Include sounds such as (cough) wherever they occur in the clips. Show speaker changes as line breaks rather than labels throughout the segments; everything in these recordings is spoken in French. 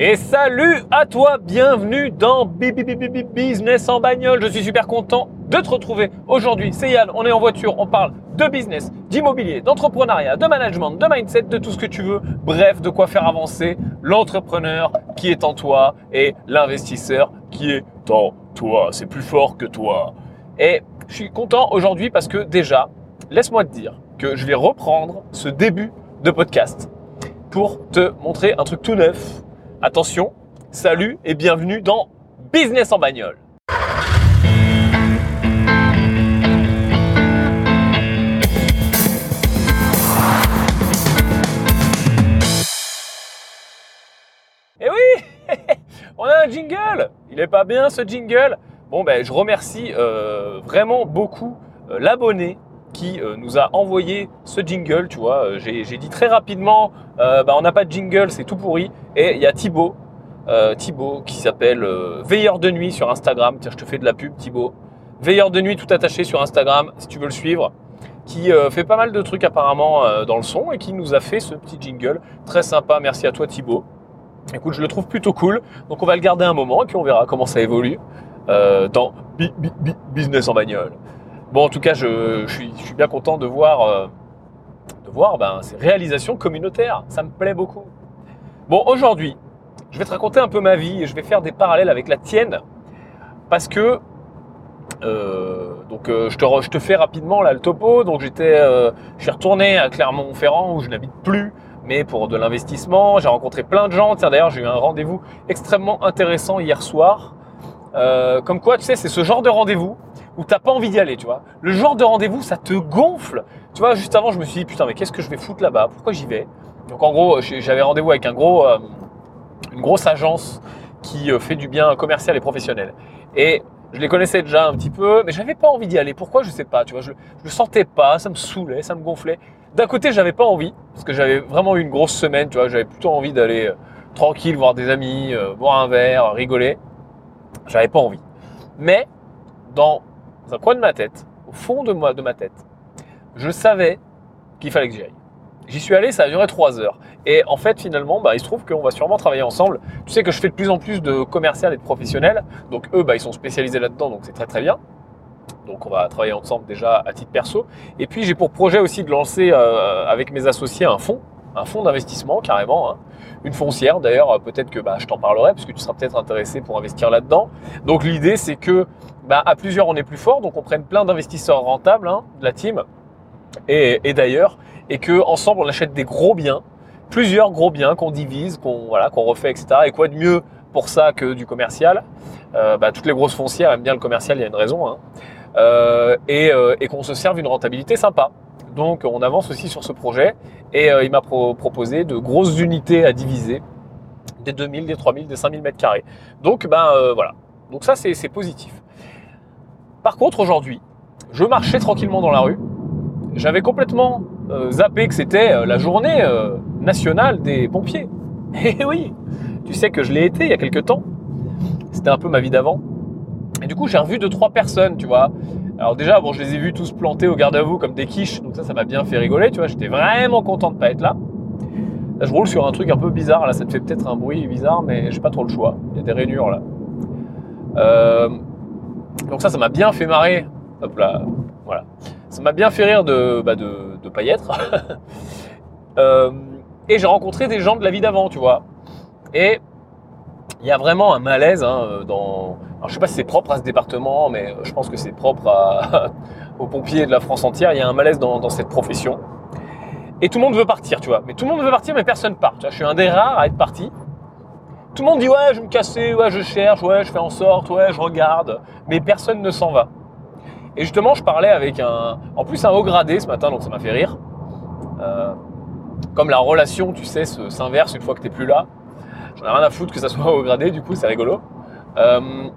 Et salut à toi, bienvenue dans Business en bagnole. Je suis super content de te retrouver aujourd'hui. C'est Yann, on est en voiture, on parle de business, d'immobilier, d'entrepreneuriat, de management, de mindset, de tout ce que tu veux. Bref, de quoi faire avancer l'entrepreneur qui est en toi et l'investisseur qui est en toi. C'est plus fort que toi. Et je suis content aujourd'hui parce que déjà, laisse-moi te dire que je vais reprendre ce début de podcast pour te montrer un truc tout neuf Attention, salut et bienvenue dans Business en bagnole. Eh oui, (laughs) on a un jingle. Il est pas bien ce jingle. Bon ben, je remercie euh, vraiment beaucoup euh, l'abonné qui euh, nous a envoyé ce jingle, tu vois. Euh, j'ai dit très rapidement, euh, bah, on n'a pas de jingle, c'est tout pourri. Et il y a Thibaut, Thibaut qui s'appelle Veilleur de nuit sur Instagram. Tiens, je te fais de la pub, Thibaut. Veilleur de nuit tout attaché sur Instagram, si tu veux le suivre. Qui fait pas mal de trucs apparemment dans le son et qui nous a fait ce petit jingle. Très sympa, merci à toi Thibaut. Écoute, je le trouve plutôt cool. Donc on va le garder un moment et puis on verra comment ça évolue dans Business en bagnole. Bon, en tout cas, je, suis, bien content de voir, euh, de voir ben, ces réalisations communautaires. Ça me plaît beaucoup. Bon, aujourd'hui, je vais te raconter un peu ma vie et je vais faire des parallèles avec la tienne parce que euh, donc euh, je, te, je, te, fais rapidement là le topo. Donc j'étais, je suis retourné à Clermont-Ferrand où je n'habite plus, mais pour de l'investissement. J'ai rencontré plein de gens. Tiens d'ailleurs j'ai eu un rendez-vous extrêmement intéressant hier soir. comme quoi, tu sais, c'est ce genre de rendez-vous où t'as pas envie d'y aller, tu vois. Le genre de rendez-vous, ça te gonfle. Tu vois, juste avant, je me suis dit, putain, mais qu'est-ce que je vais foutre là-bas? Pourquoi j'y vais? Donc en gros, j'avais rendez-vous avec un gros, euh, une grosse agence qui euh, fait du bien commercial et professionnel. Et je les connaissais déjà un petit peu, mais j'avais pas envie d'y aller. Pourquoi? Je sais pas, tu vois. Je, je le sentais pas, ça me saoulait, ça me gonflait. D'un côté, j'avais pas envie, parce que j'avais vraiment eu une grosse semaine, tu vois. J'avais plutôt envie d'aller euh, tranquille, voir des amis, boire un verre, rigoler. J'avais pas envie. Mais dans dans un coin de ma tête, au fond de, moi, de ma tête, je savais qu'il fallait que j'y aille. J'y suis allé, ça a duré trois heures. Et en fait, finalement, bah, il se trouve qu'on va sûrement travailler ensemble. Tu sais que je fais de plus en plus de commercial et de professionnels. Donc eux, bah, ils sont spécialisés là-dedans, donc c'est très très bien. Donc on va travailler ensemble déjà à titre perso. Et puis j'ai pour projet aussi de lancer euh, avec mes associés un fonds, un fonds d'investissement carrément, hein. Une foncière d'ailleurs. Peut-être que bah, je t'en parlerai puisque tu seras peut-être intéressé pour investir là-dedans. Donc l'idée c'est que bah, à plusieurs, on est plus fort. Donc, on prenne plein d'investisseurs rentables hein, de la team et, d'ailleurs, et que ensemble, on achète des gros biens, plusieurs gros biens qu'on divise, qu'on voilà, qu'on refait, etc. Et quoi de mieux pour ça que du commercial? Euh, bah, Toutes les grosses foncières aiment bien le commercial, il y a une raison. Hein. Euh, euh, et, qu'on se serve une rentabilité sympa. Donc, on avance aussi sur ce projet. Et il m'a proposé de grosses unités à diviser, des 2000, des 3000, des 5000 mètres carrés. Donc, ben voilà. Donc ça, c'est positif. Par contre, aujourd'hui, je marchais tranquillement dans la rue. J'avais complètement euh, zappé que c'était euh, la journée euh, nationale des pompiers. Et (laughs) eh oui, tu sais que je l'ai été il y a quelques temps. C'était un peu ma vie d'avant. Et du coup, j'ai revu deux, trois personnes, tu vois. Alors déjà, bon, je les ai vus tous plantés au garde à vous comme des quiches, donc ça, ça m'a bien fait rigoler, tu vois. J'étais vraiment content de pas être là. Là, je roule sur un truc un peu bizarre. Là, ça te fait peut-être un bruit bizarre, mais j'ai pas trop le choix. Il y a des rainures là. Euh, donc ça, ça m'a bien fait marrer. Hop là, voilà. Ça m'a bien fait rire de bah de, de pas y être. (laughs) euh, et j'ai rencontré des gens de la vie d'avant, tu vois. Et il y a vraiment un malaise hein, dans. Alors je sais pas si c'est propre à ce département, mais je pense que c'est propre à... (laughs) aux pompiers de la France entière. Il y a un malaise dans, cette profession. Et tout le monde veut partir, tu vois. Mais tout le monde veut partir, mais personne part. Tu je suis un des rares à être parti. Tout le monde dit ouais, je vais me casser, ouais, je cherche, ouais, je fais en sorte, ouais, je regarde, mais personne ne s'en va. Et justement, je parlais avec un, en plus un haut gradé ce matin, donc ça m'a fait rire. Euh, comme la relation, tu sais, s'inverse une fois que tu n'es plus là. J'en ai rien à foutre que ça soit haut gradé, du coup, c'est rigolo. Euh,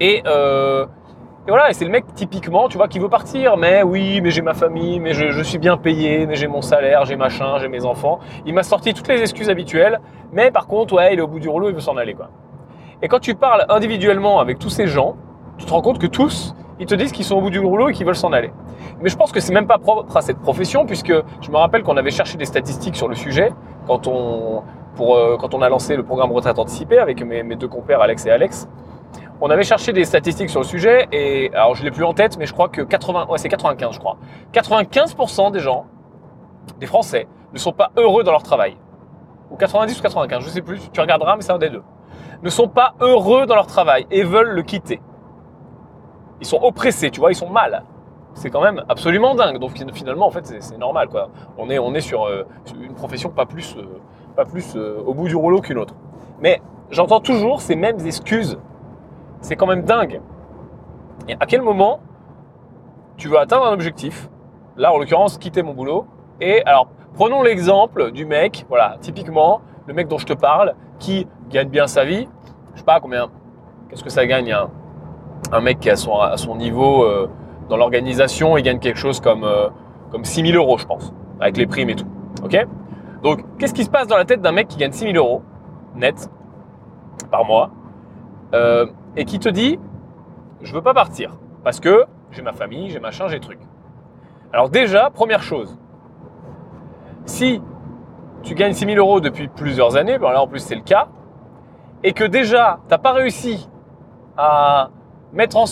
et, euh, et voilà, et c'est le mec typiquement, tu vois, qui veut partir, mais oui, mais j'ai ma famille, mais je, suis bien payé, mais j'ai mon salaire, j'ai machin, j'ai mes enfants. Il m'a sorti toutes les excuses habituelles, mais par contre, ouais, il est au bout du rouleau, il veut s'en aller, quoi. Et quand tu parles individuellement avec tous ces gens, tu te rends compte que tous, ils te disent qu'ils sont au bout du rouleau et qu'ils veulent s'en aller. Mais je pense que c'est même pas propre à cette profession, puisque je me rappelle qu'on avait cherché des statistiques sur le sujet quand on, euh, quand on a lancé le programme retraite anticipée avec mes, deux compères Alex et Alex. On avait cherché des statistiques sur le sujet et alors je l'ai plus en tête, mais je crois que 80, ouais, c'est 95, je crois. 95% des gens, des Français, ne sont pas heureux dans leur travail. Ou 90 ou 95, je sais plus. Tu regarderas, mais c'est un des deux. Ne sont pas heureux dans leur travail et veulent le quitter. Ils sont oppressés, tu vois, ils sont mal c'est quand même absolument dingue. Donc finalement, en fait, c'est normal. Quoi. On est, on est sur euh, une profession pas plus, euh, pas plus euh, au bout du rouleau qu'une autre. Mais j'entends toujours ces mêmes excuses. C'est quand même dingue. Et à quel moment tu veux atteindre un objectif? Là, en l'occurrence, quitter mon boulot. Et alors, prenons l'exemple du mec, voilà, typiquement, le mec dont je te parle, qui gagne bien sa vie. Je sais pas combien, qu'est-ce que ça gagne un, mec qui son, à son niveau dans l'organisation, il gagne quelque chose comme, euh, comme 6 000 euros, je pense, avec les primes et tout. Ok? Donc, qu'est-ce qui se passe dans la tête d'un mec qui gagne 6 000 euros net par mois euh, et qui te dit je veux pas partir parce que j'ai ma famille, j'ai machin, j'ai truc. Alors déjà, première chose, si tu gagnes 6 000 euros depuis plusieurs années, ben là en plus c'est le cas, et que déjà tu n'as pas réussi à mettre en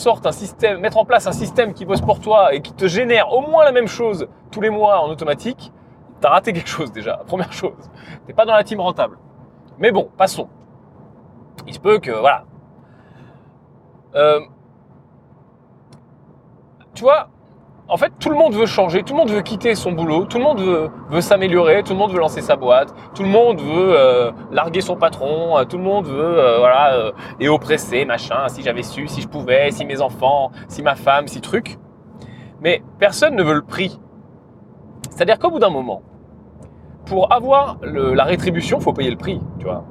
mettre en place un système qui bosse pour toi et qui te génère au moins la même chose tous les mois en automatique, t'as raté quelque chose déjà. Première chose, t'es pas dans la team rentable. Mais bon, passons. Il se peut que voilà. Euh, tu vois, en fait, tout le monde veut changer, tout le monde veut quitter son boulot, tout le monde veut, s'améliorer, tout le monde veut lancer sa boîte, tout le monde veut euh, larguer son patron, euh, tout le monde veut, voilà, et oppresser, machin, si j'avais su, si je pouvais, si mes enfants, si ma femme, si truc. Mais personne ne veut le prix. C'est-à-dire qu'au bout d'un moment, pour avoir la rétribution, il faut payer le prix, tu vois.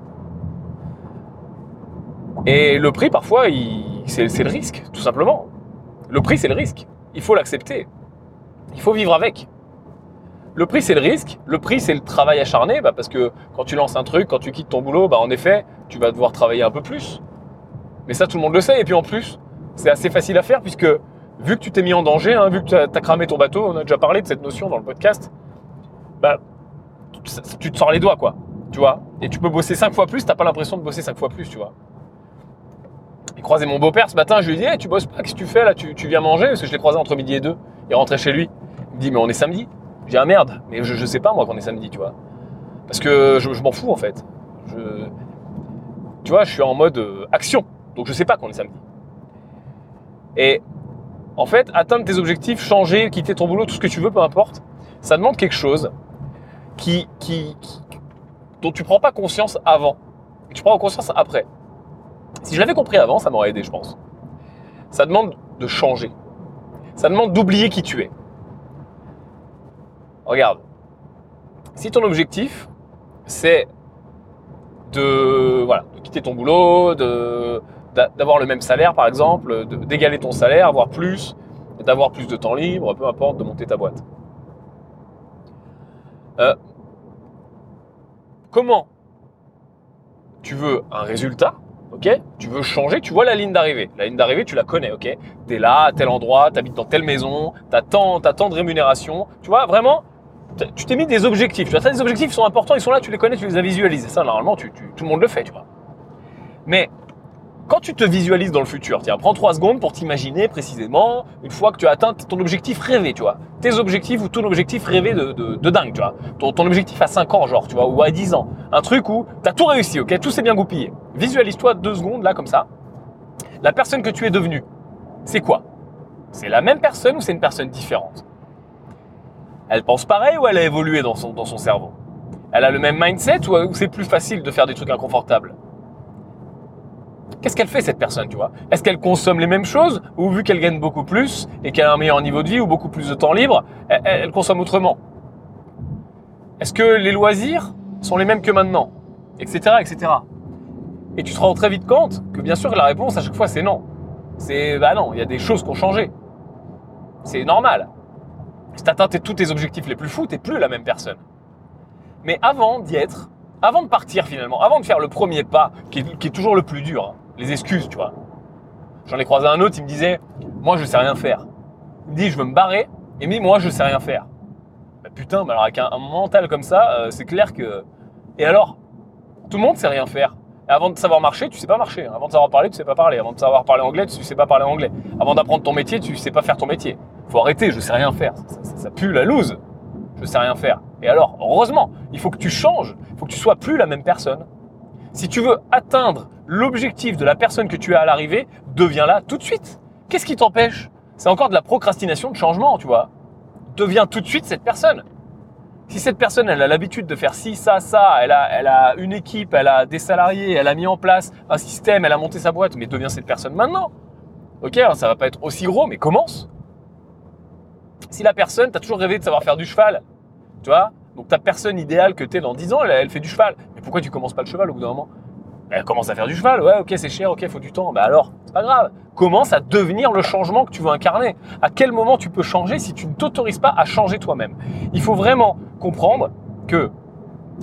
Et le prix, parfois, c'est le risque, tout simplement. Le prix, c'est le risque il faut l'accepter. Il faut vivre avec. Le prix, c'est le risque. Le prix, c'est le travail acharné, bah, parce que quand tu lances un truc, quand tu quittes ton boulot, bah, en effet, tu vas devoir travailler un peu plus. Mais ça, tout le monde le sait. Et puis en plus, c'est assez facile à faire, puisque vu que tu t'es mis en danger, hein, vu que tu as, cramé ton bateau, on a déjà parlé de cette notion dans le podcast, bah, tu te sors les doigts, quoi. Tu vois? Et tu peux bosser cinq fois plus, t'as pas l'impression de bosser cinq fois plus, tu vois. J'ai croisé mon beau-père ce matin, je lui ai dit hey, Tu bosses pas, qu'est-ce que tu fais là? Tu, viens manger? Parce que je l'ai croisé entre midi et deux. Il rentrait chez lui. Il me dit Mais on est samedi. Dis Ah merde, mais je, je sais pas moi qu'on est samedi, tu vois. Parce que je, m'en fous en fait. Je, tu vois, je suis en mode euh, action. Donc je sais pas qu'on est samedi. Et en fait, atteindre tes objectifs, changer, quitter ton boulot, tout ce que tu veux, peu importe, ça demande quelque chose qui, qui, qui dont tu prends pas conscience avant. Et tu prends conscience après. Si je l'avais compris avant, ça m'aurait aidé, je pense. Ça demande de changer. Ça demande d'oublier qui tu es. Regarde, si ton objectif, c'est de, voilà, de quitter ton boulot, d'avoir le même salaire par exemple, d'égaler ton salaire, avoir plus, d'avoir plus de temps libre, peu importe, de monter ta boîte. Euh, comment tu veux un résultat ok? Tu veux changer, tu vois la ligne d'arrivée. La ligne d'arrivée, tu la connais, ok? Tu es là, à tel endroit, tu habites dans telle maison, tu as, tant, de rémunération. Tu vois, vraiment, tu t'es mis des objectifs. Tu as des objectifs sont importants, ils sont là, tu les connais, tu les as visualisés. Ça, normalement, tout le monde le fait, tu vois. Mais quand tu te visualises dans le futur, tiens, prends trois secondes pour t'imaginer précisément une fois que tu as atteint ton objectif rêvé, tu vois. Tes objectifs ou ton objectif rêvé de, de, dingue, tu vois. Ton, objectif à 5 ans, genre, tu vois, ou à 10 ans. Un truc où tu as tout réussi, ok? Tout s'est bien goupillé. Visualise-toi deux secondes, là, comme ça. La personne que tu es devenue, c'est quoi? C'est la même personne ou c'est une personne différente? Elle pense pareil ou elle a évolué dans son, dans son cerveau? Elle a le même mindset ou c'est plus facile de faire des trucs inconfortables? Qu'est-ce qu'elle fait cette personne, tu vois? Est-ce qu'elle consomme les mêmes choses? Ou vu qu'elle gagne beaucoup plus et qu'elle a un meilleur niveau de vie ou beaucoup plus de temps libre, elle, consomme autrement? Est-ce que les loisirs sont les mêmes que maintenant? Etc. etc. Et tu te rends très vite compte que bien sûr la réponse à chaque fois c'est non. C'est bah non, il y a des choses qui ont changé. C'est normal. Si tu atteins tous tes objectifs les plus fous, t'es plus la même personne. Mais avant d'y être, avant de partir finalement, avant de faire le premier pas, qui est, toujours le plus dur, hein, les excuses, tu vois. J'en ai croisé un autre, il me disait, moi je sais rien faire. Il me dit, je veux me barrer, et mais moi je sais rien faire. Bah, putain, mais alors avec un, mental comme ça, euh, c'est clair que. Et alors? Tout le monde sait rien faire. avant de savoir marcher, tu sais pas marcher. Avant de savoir parler, tu sais pas parler. Avant de savoir parler anglais, tu sais pas parler anglais. Avant d'apprendre ton métier, tu sais pas faire ton métier. Faut arrêter, je sais rien faire. Ça, pue la loose. Je sais rien faire. Et alors, heureusement, il faut que tu changes. Il faut que tu sois plus la même personne. Si tu veux atteindre l'objectif de la personne que tu es à l'arrivée, deviens-la tout de suite. Qu'est-ce qui t'empêche? C'est encore de la procrastination de changement, tu vois. Deviens tout de suite cette personne. Si cette personne, elle a l'habitude de faire ci, ça, ça, elle a, elle une équipe, elle a des salariés, elle a mis en place un système, elle a monté sa boîte, mais deviens cette personne maintenant. Ok, alors ça va pas être aussi gros, mais commence. Si la personne, tu as toujours rêvé de savoir faire du cheval, tu vois, donc ta personne idéale que tu es dans 10 ans, elle, fait du cheval. Mais pourquoi tu commences pas le cheval au bout d'un moment? Elle commence à faire du cheval, ouais, ok, c'est cher, ok, faut du temps. Bah alors, c'est pas grave. Commence à devenir le changement que tu veux incarner. À quel moment tu peux changer si tu ne t'autorises pas à changer toi-même? Il faut vraiment comprendre que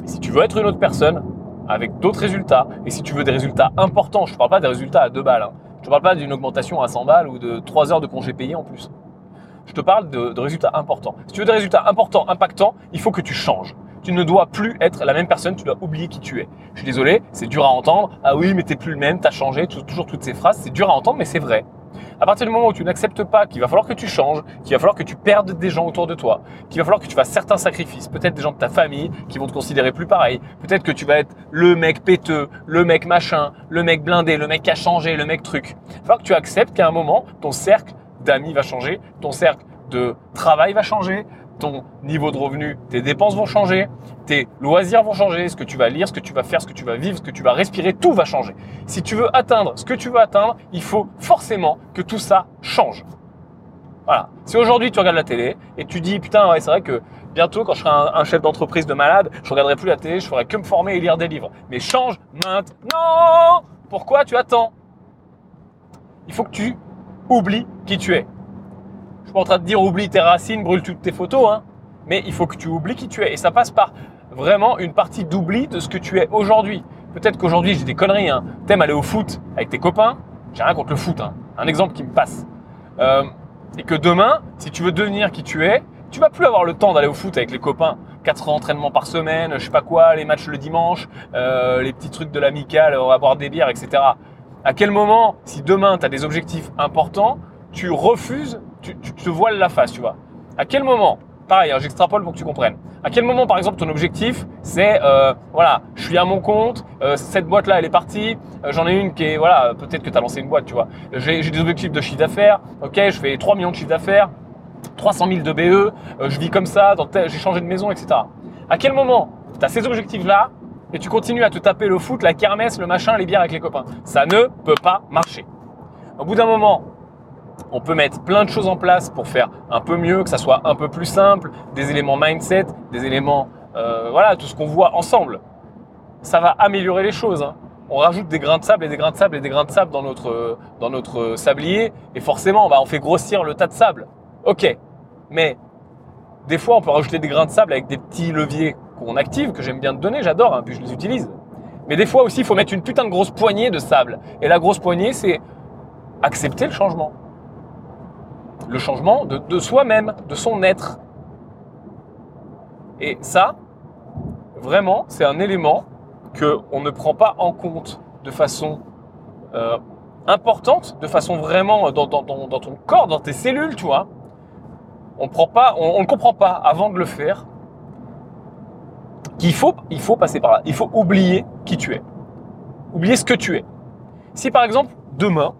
si tu veux être une autre personne, avec d'autres résultats, et si tu veux des résultats importants, je ne parle pas des résultats à 2 balles, hein. je ne parle pas d'une augmentation à 100 balles ou de 3 heures de congé payé en plus. Je te parle de, résultats importants. Si tu veux des résultats importants, impactants, il faut que tu changes. Tu ne dois plus être la même personne, tu dois oublier qui tu es. Je suis désolé, c'est dur à entendre. Ah oui, mais t'es plus le même, t'as changé, toujours toutes ces phrases, c'est dur à entendre, mais c'est vrai. À partir du moment où tu n'acceptes pas qu'il va falloir que tu changes, qu'il va falloir que tu perdes des gens autour de toi, qu'il va falloir que tu fasses certains sacrifices, peut-être des gens de ta famille qui vont te considérer plus pareil, peut-être que tu vas être le mec péteux, le mec machin, le mec blindé, le mec qui a changé, le mec truc. Il va falloir que tu acceptes qu'à un moment, ton cercle d'amis va changer, ton cercle de travail va changer, ton niveau de revenu, tes dépenses vont changer, tes loisirs vont changer, ce que tu vas lire, ce que tu vas faire, ce que tu vas vivre, ce que tu vas respirer, tout va changer. Si tu veux atteindre ce que tu veux atteindre, il faut forcément que tout ça change. Voilà. Si aujourd'hui tu regardes la télé et tu dis putain ouais c'est vrai que bientôt quand je serai un, chef d'entreprise de malade, je regarderai plus la télé, je ferai que me former et lire des livres. Mais change maintenant. Pourquoi tu attends? Il faut que tu oublies qui tu es. Je suis pas en train de dire oublie tes racines, brûle toutes tes photos, hein. mais il faut que tu oublies qui tu es. Et ça passe par vraiment une partie d'oubli de ce que tu es aujourd'hui. Peut-être qu'aujourd'hui j'ai des conneries. Hein. T'aimes aller au foot avec tes copains? J'ai rien contre le foot. Hein. Un exemple qui me passe. Euh, et que demain, si tu veux devenir qui tu es, tu vas plus avoir le temps d'aller au foot avec les copains. Quatre entraînements par semaine, je sais pas quoi, les matchs le dimanche, euh, les petits trucs de l'amical, on va boire des bières, etc. À quel moment, si demain tu as des objectifs importants, tu refuses tu, te voiles la face, tu vois. À quel moment Pareil, hein, j'extrapole pour que tu comprennes. À quel moment, par exemple, ton objectif, c'est, euh, voilà, je suis à mon compte, euh, cette boîte-là, elle est partie, euh, j'en ai une qui est, voilà, peut-être que tu as lancé une boîte, tu vois. J'ai des objectifs de chiffre d'affaires, ok, je fais 3 millions de chiffre d'affaires, 300 000 de BE, je vis comme ça, j'ai changé de maison, etc. À quel moment tu as ces objectifs-là et tu continues à te taper le foot, la kermesse, le machin, les bières avec les copains Ça ne peut pas marcher. Au bout d'un moment, on peut mettre plein de choses en place pour faire un peu mieux, que ça soit un peu plus simple, des éléments mindset, des éléments, euh, voilà, tout ce qu'on voit ensemble. Ça va améliorer les choses. Hein. On rajoute des grains de sable et des grains de sable et des grains de sable dans notre, sablier et forcément, bah, on fait grossir le tas de sable. Ok, mais des fois, on peut rajouter des grains de sable avec des petits leviers qu'on active, que j'aime bien te donner, j'adore, hein, puis je les utilise. Mais des fois aussi, il faut mettre une putain de grosse poignée de sable. Et la grosse poignée, c'est accepter le changement le changement de, soi-même, de son être. Et ça, vraiment, c'est un élément qu'on ne prend pas en compte de façon euh, importante, de façon vraiment dans, ton corps, dans tes cellules, tu vois. On prend pas, on ne comprend pas avant de le faire qu'il faut, il faut passer par là. Il faut oublier qui tu es. Oublier ce que tu es. Si par exemple, demain,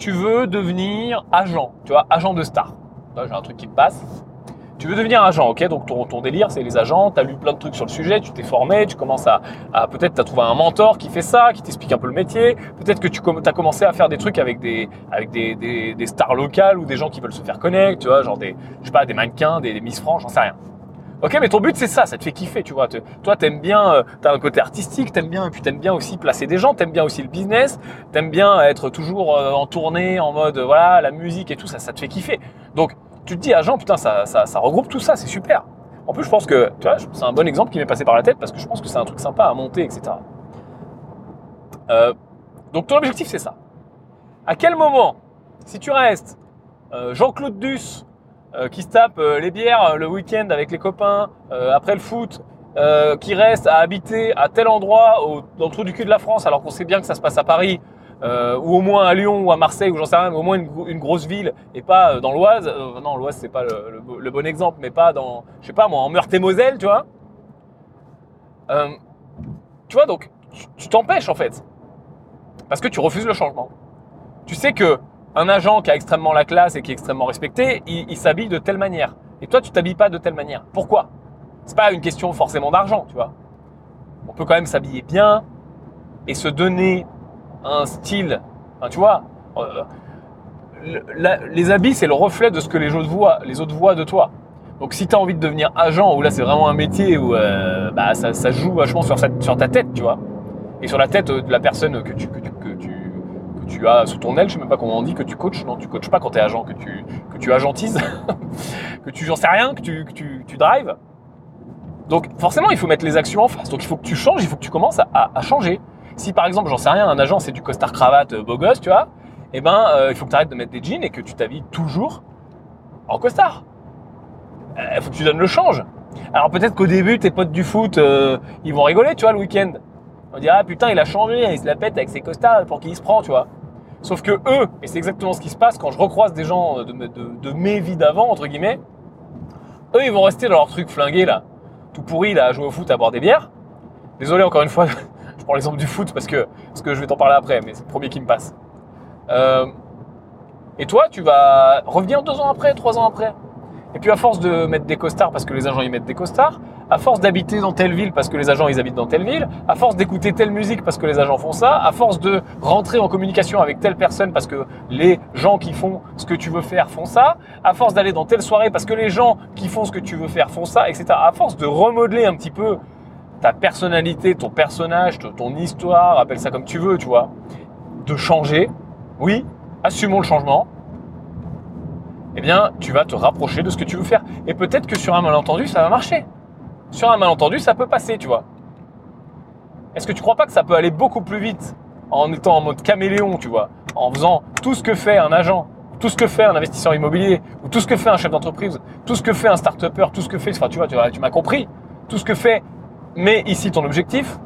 tu veux devenir agent, tu vois, agent de star. J'ai un truc qui me passe. Tu veux devenir agent, ok? Donc ton, ton délire, c'est les agents, tu as lu plein de trucs sur le sujet, tu t'es formé, tu commences à, peut-être tu as trouvé un mentor qui fait ça, qui t'explique un peu le métier, peut-être que tu as commencé à faire des trucs avec des, stars locales ou des gens qui veulent se faire connaître, tu vois, genre des, je pas, des mannequins, des, des Miss France, j'en sais rien. Ok, mais ton but c'est ça, ça te fait kiffer, tu vois. Toi, t'aimes bien, euh, t'as un côté artistique, t'aimes bien, puis t'aimes bien aussi placer des gens, t'aimes bien aussi le business, t'aimes bien être toujours euh, en tournée, en mode euh, voilà, la musique et tout ça, ça te fait kiffer. Donc, tu te dis, agent, putain, ça, ça, ça regroupe tout ça, c'est super. En plus, je pense que, tu vois, c'est un bon exemple qui m'est passé par la tête parce que je pense que c'est un truc sympa à monter, etc. donc, ton objectif c'est ça. À quel moment, si tu restes Jean-Claude Duss qui se tape euh, les bières euh, le week-end avec les copains après le foot euh, qui reste à habiter à tel endroit dans le trou du cul de la France, alors qu'on sait bien que ça se passe à Paris, euh, ou au moins à Lyon ou à Marseille, ou j'en sais rien, mais au moins une, gro- une grosse ville, et pas euh, dans l'Oise. Euh, non, l'Oise c'est pas le, le bo- le bon exemple, mais pas dans, je sais pas moi, en Meurthe-et-Moselle, tu vois. Euh, tu vois, donc tu t'empêches en fait, parce que tu refuses le changement. Tu sais que un agent qui a extrêmement la classe et qui est extrêmement respecté, il, il s'habille de telle manière. Et toi, tu t'habilles pas de telle manière. Pourquoi? C'est pas une question forcément d'argent, tu vois. On peut quand même s'habiller bien et se donner un style. Enfin, tu vois, euh, les habits, c'est le reflet de ce que les autres voient, les autres voient de toi. Donc, si tu as envie de devenir agent, où là, c'est vraiment un métier où euh, bah, ça, ça joue vachement sur, sur ta tête, tu vois, et sur la tête euh, de la personne que tu, que tu, tu as sous ton aile, je sais même pas comment on dit, que tu coaches. Non, tu coaches pas quand tu es agent, que tu, que agentises, (laughs) que tu, j'en sais rien, que tu, que tu, drives. Donc, forcément, il faut mettre les actions en face. Donc, il faut que tu changes, il faut que tu commences à, changer. Si par exemple, j'en sais rien, un agent c'est du costard cravate euh, beau gosse, tu vois, eh ben, euh, il faut que tu arrêtes de mettre des jeans et que tu t'habilles toujours en costard. Il faut que tu donnes le change. Alors peut-être qu'au début, tes potes du foot, euh, ils vont rigoler, tu vois, le week-end. On dirait, ah putain, il a changé, il se la pète avec ses costards, pour qui il se prend, tu vois. Sauf que eux, et c'est exactement ce qui se passe quand je recroise des gens de, mes vies d'avant, entre guillemets, eux, ils vont rester dans leur truc flingué, là, tout pourri, là, à jouer au foot, à boire des bières. Désolé encore une fois, (laughs) je prends l'exemple du foot parce que, parce que je vais t'en parler après, mais c'est le premier qui me passe. Euh, et toi, tu vas revenir deux ans après, trois ans après. Et puis à force de mettre des costards parce que les agents y mettent des costards, à force d'habiter dans telle ville parce que les agents ils habitent dans telle ville, à force d'écouter telle musique parce que les agents font ça, à force de rentrer en communication avec telle personne parce que les gens qui font ce que tu veux faire font ça, à force d'aller dans telle soirée parce que les gens qui font ce que tu veux faire font ça, etc. À force de remodeler un petit peu ta personnalité, ton personnage, ton histoire, appelle ça comme tu veux, tu vois, de changer, oui, assumons le changement, eh bien, tu vas te rapprocher de ce que tu veux faire. Et peut-être que sur un malentendu, ça va marcher. Sur un malentendu, ça peut passer, tu vois. Est-ce que tu crois pas que ça peut aller beaucoup plus vite en étant en mode caméléon, tu vois, en faisant tout ce que fait un agent, tout ce que fait un investisseur immobilier, ou tout ce que fait un chef d'entreprise, tout ce que fait un start-upper, tout ce que fait, enfin, tu vois, tu, vois, tu m'as compris, tout ce que fait, mais ici ton objectif,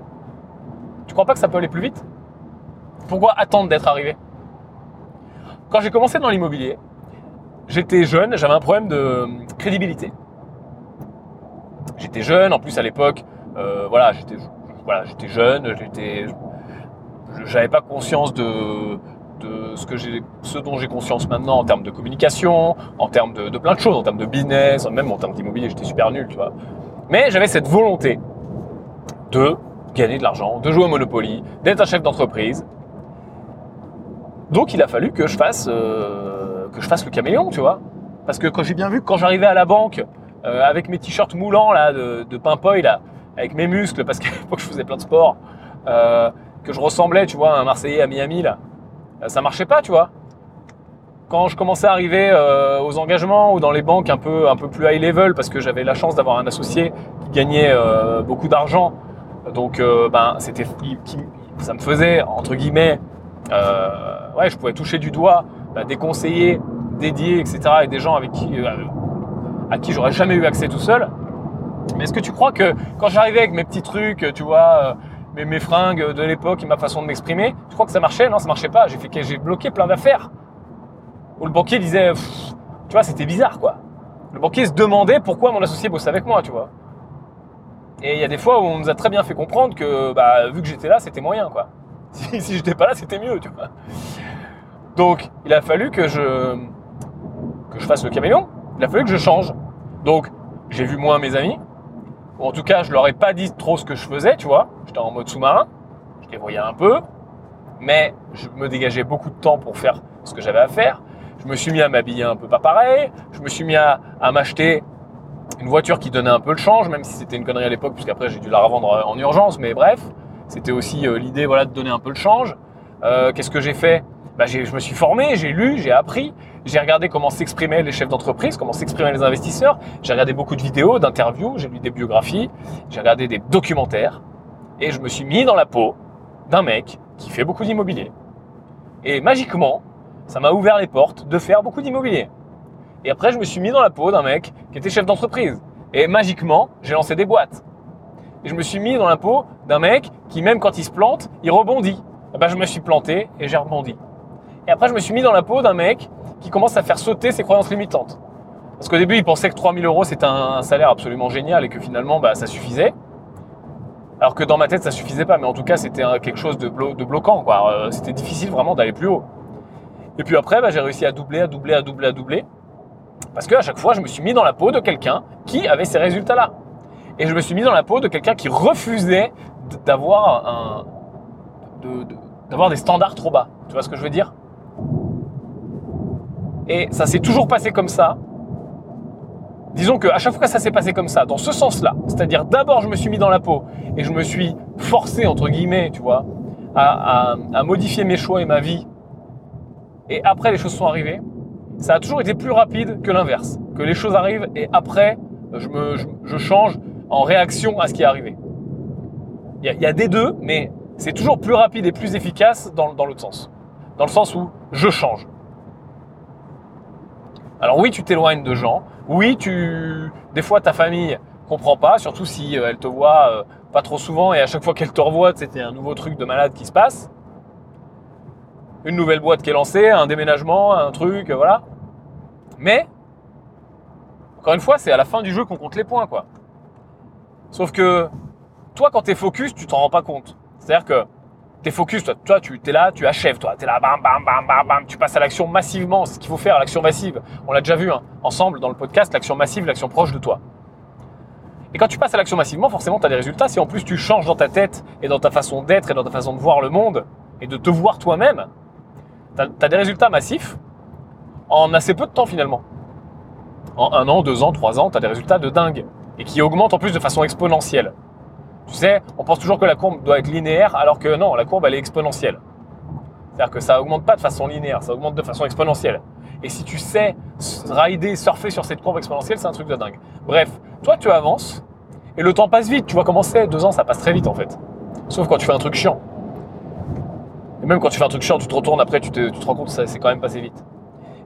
tu crois pas que ça peut aller plus vite? Pourquoi attendre d'être arrivé? Quand j'ai commencé dans l'immobilier, j'étais jeune, j'avais un problème de crédibilité. J'étais jeune, en plus à l'époque, euh, voilà, j'étais voilà, j'étais jeune, j'étais, j'avais pas conscience de, ce que j'ai, ce dont j'ai conscience maintenant en termes de communication, en termes de, de plein de choses, en termes de business, même en termes d'immobilier, j'étais super nul, tu vois. Mais j'avais cette volonté de gagner de l'argent, de jouer au Monopoly, d'être un chef d'entreprise. Donc il a fallu que je fasse, euh, que je fasse le caméléon, tu vois. Parce que quand j'ai bien vu que quand j'arrivais à la banque euh, avec mes t-shirts moulants là de, de là, avec mes muscles parce qu'à l'époque (laughs) je faisais plein de sport, euh, que je ressemblais, tu vois, à un Marseillais à Miami là, euh, ça marchait pas, tu vois. Quand je commençais à arriver aux engagements ou dans les banques un peu un peu plus high level parce que j'avais la chance d'avoir un associé qui gagnait beaucoup d'argent, donc ben c'était ça me faisait entre guillemets ouais, je pouvais toucher du doigt bah, des conseillers dédiés, etc., et des gens avec qui, à qui j'aurais jamais eu accès tout seul. Mais est-ce que tu crois que quand j'arrivais avec mes petits trucs, tu vois, euh, mes, fringues de l'époque et ma façon de m'exprimer, tu crois que ça marchait? Non, ça marchait pas. J'ai bloqué plein d'affaires. Où le banquier disait, tu vois, c'était bizarre, quoi. Le banquier se demandait pourquoi mon associé bossait avec moi, tu vois. Et il y a des fois où on nous a très bien fait comprendre que, bah, vu que j'étais là, c'était moyen, quoi. (laughs) Si, si j'étais pas là, c'était mieux, tu vois. Donc, il a fallu que je, que je fasse le caméléon. Il a fallu que je change. Donc, j'ai vu moins mes amis. En tout cas, je leur ai pas dit trop ce que je faisais, tu vois. J'étais en mode sous-marin. Je les voyais un peu. Mais je me dégageais beaucoup de temps pour faire ce que j'avais à faire. Je me suis mis à m'habiller un peu pas pareil. Je me suis mis à, à m'acheter une voiture qui donnait un peu le change, même si c'était une connerie à l'époque, puisqu'après j'ai dû la revendre en urgence. Mais bref, c'était aussi euh, l'idée voilà, de donner un peu le change. Euh, Qu'est-ce que j'ai fait? Bah, Je me suis formé, j'ai lu, j'ai appris. J'ai regardé comment s'exprimaient les chefs d'entreprise, comment s'exprimaient les investisseurs. J'ai regardé beaucoup de vidéos, d'interviews, j'ai lu des biographies, j'ai regardé des documentaires. Et je me suis mis dans la peau d'un mec qui fait beaucoup d'immobilier. Et magiquement, ça m'a ouvert les portes de faire beaucoup d'immobilier. Et après, je me suis mis dans la peau d'un mec qui était chef d'entreprise. Et magiquement, j'ai lancé des boîtes. et je me suis mis dans la peau d'un mec qui, même quand il se plante, il rebondit. Eh ben, je me suis planté et j'ai rebondi. Et après, je me suis mis dans la peau d'un mec qui commence à faire sauter ses croyances limitantes. Parce qu'au début, il pensait que 3000 euros, c'était un, salaire absolument génial et que finalement, bah, ça suffisait. Alors que dans ma tête, ça suffisait pas. Mais en tout cas, c'était quelque chose de, bloquant. Euh, c'était difficile vraiment d'aller plus haut. Et puis après, bah, j'ai réussi à doubler, à doubler, à doubler, à doubler. Parce qu'à chaque fois, je me suis mis dans la peau de quelqu'un qui avait ces résultats-là. Et je me suis mis dans la peau de quelqu'un qui refusait d'avoir des standards trop bas. Tu vois ce que je veux dire? Et ça s'est toujours passé comme ça. Disons qu'à chaque fois que ça s'est passé comme ça, dans ce sens-là, c'est-à-dire d'abord je me suis mis dans la peau et je me suis forcé, entre guillemets, tu vois, à, modifier mes choix et ma vie, et après les choses sont arrivées, ça a toujours été plus rapide que l'inverse. Que les choses arrivent et après, je, me, change en réaction à ce qui est arrivé. Il y, a, des deux, mais c'est toujours plus rapide et plus efficace dans l'autre sens. Dans le sens où je change. Alors oui, tu t'éloignes de gens. Oui, tu, des fois ta famille comprend pas, surtout si euh, elle te voit euh, pas trop souvent et à chaque fois qu'elle te revoit, c'était un nouveau truc de malade qui se passe. Une nouvelle boîte qui est lancée, un déménagement, un truc, voilà. Mais, encore une fois, c'est à la fin du jeu qu'on compte les points, quoi. Sauf que, toi, quand tu es focus, tu t'en rends pas compte. C'est-à-dire que tu es focus, toi, toi tu es là, tu achèves, toi. Tu es là, bam, bam, bam, bam, bam. Tu passes à l'action massivement. C'est ce qu'il faut faire, l'action massive. On l'a déjà vu hein, ensemble dans le podcast, l'action massive, l'action proche de toi. Et quand tu passes à l'action massivement, forcément, tu as des résultats. Si en plus tu changes dans ta tête et dans ta façon d'être et dans ta façon de voir le monde et de te voir toi-même, tu as, des résultats massifs en assez peu de temps finalement. En un an, deux ans, trois ans, tu as des résultats de dingue et qui augmentent en plus de façon exponentielle. Tu sais, on pense toujours que la courbe doit être linéaire alors que non, la courbe elle est exponentielle. C'est-à-dire que ça augmente pas de façon linéaire, ça augmente de façon exponentielle. Et si tu sais rider, surfer sur cette courbe exponentielle, c'est un truc de dingue. Bref, toi tu avances et le temps passe vite. Tu vois comment c'est Deux ans, ça passe très vite en fait. Sauf quand tu fais un truc chiant. Et même quand tu fais un truc chiant, tu te retournes après, tu te, tu te rends compte que ça c'est quand même passé vite.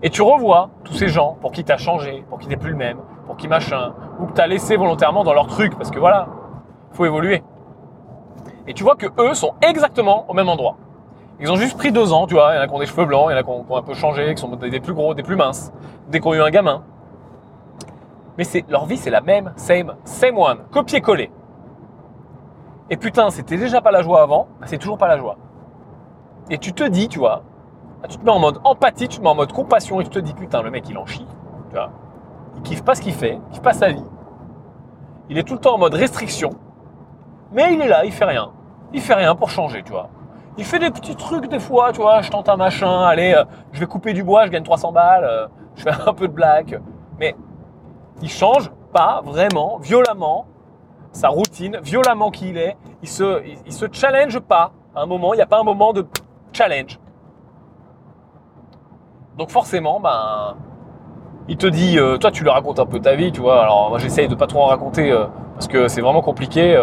Et tu revois tous ces gens pour qui tu as changé, pour qui t'es plus le même, pour qui machin, ou que tu as laissé volontairement dans leur truc, parce que voilà, faut évoluer. Et tu vois que eux sont exactement au même endroit. Ils ont juste pris deux ans, tu vois, il y en a qui ont des cheveux blancs, il y en a qui ont, un peu changé, qui sont des plus gros, des plus minces, des qui ont eu un gamin. Mais c'est leur vie, c'est la même, same, same one, copier-coller. Et putain, c'était déjà pas la joie avant, bah, c'est toujours pas la joie. Et tu te dis, tu vois, tu te mets en mode empathie, tu te mets en mode compassion et tu te dis putain le mec il en chie, tu vois. Il kiffe pas ce qu'il fait, il kiffe pas sa vie. Il est tout le temps en mode restriction, mais il est là, il fait rien. Il fait rien pour changer, tu vois. Il fait des petits trucs des fois, tu vois, je tente un machin, allez, euh, je vais couper du bois, je gagne 300 balles, euh, je fais un peu de blague, mais il change pas vraiment, violemment, sa routine, violemment qui il est, il se, il se challenge pas à un moment, il n'y a pas un moment de challenge. Donc forcément, ben, il te dit, euh, toi tu lui racontes un peu ta vie, tu vois. Alors moi j'essaye de pas trop en raconter parce que c'est vraiment compliqué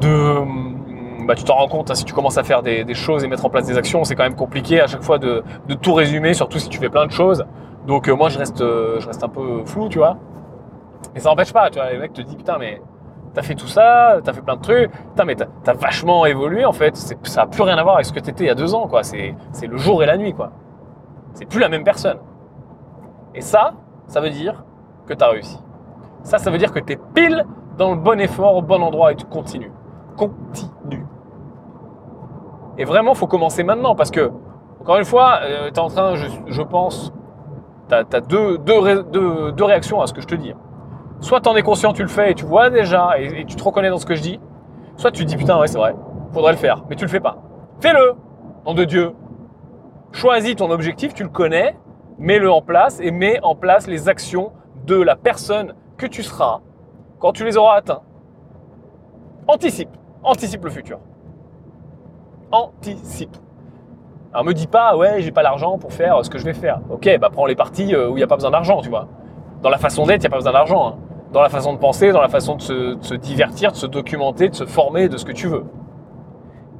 de, mm, bah, tu t'en rends compte hein, si tu commences à faire des, choses et mettre en place des actions, c'est quand même compliqué à chaque fois de, tout résumer, surtout si tu fais plein de choses. Donc moi je reste, je reste un peu flou, tu vois. Et ça n'empêche pas, tu vois, les mecs te disent putain mais t'as fait tout ça, t'as fait plein de trucs, putain mais t'as vachement évolué en fait, ça n'a plus rien à voir avec ce que t'étais il y a deux ans quoi, c'est le jour et la nuit quoi. C'est plus la même personne. Et ça, ça veut dire que tu as réussi. Ça, ça veut dire que tu es pile dans le bon effort, au bon endroit et tu continues. Continue. Et vraiment, il faut commencer maintenant parce que, encore une fois, euh, tu es en train, je, pense, tu as, deux, réactions à ce que je te dis. Soit tu en es conscient, tu le fais et tu vois déjà et, et tu te reconnais dans ce que je dis. Soit tu te dis putain, ouais, c'est vrai, faudrait le faire, mais tu le fais pas. Fais-le, nom de Dieu, Choisis ton objectif, tu le connais, mets-le en place et mets en place les actions de la personne que tu seras quand tu les auras atteints. Anticipe, anticipe le futur. Anticipe. Alors me dis pas ouais j'ai pas l'argent pour faire ce que je vais faire. Ok bah prends les parties euh, où il n'y a pas besoin d'argent tu vois. Dans la façon d'être il n'y a pas besoin d'argent. Hein. Dans la façon de penser, dans la façon de se, divertir, de se documenter, de se former, de ce que tu veux.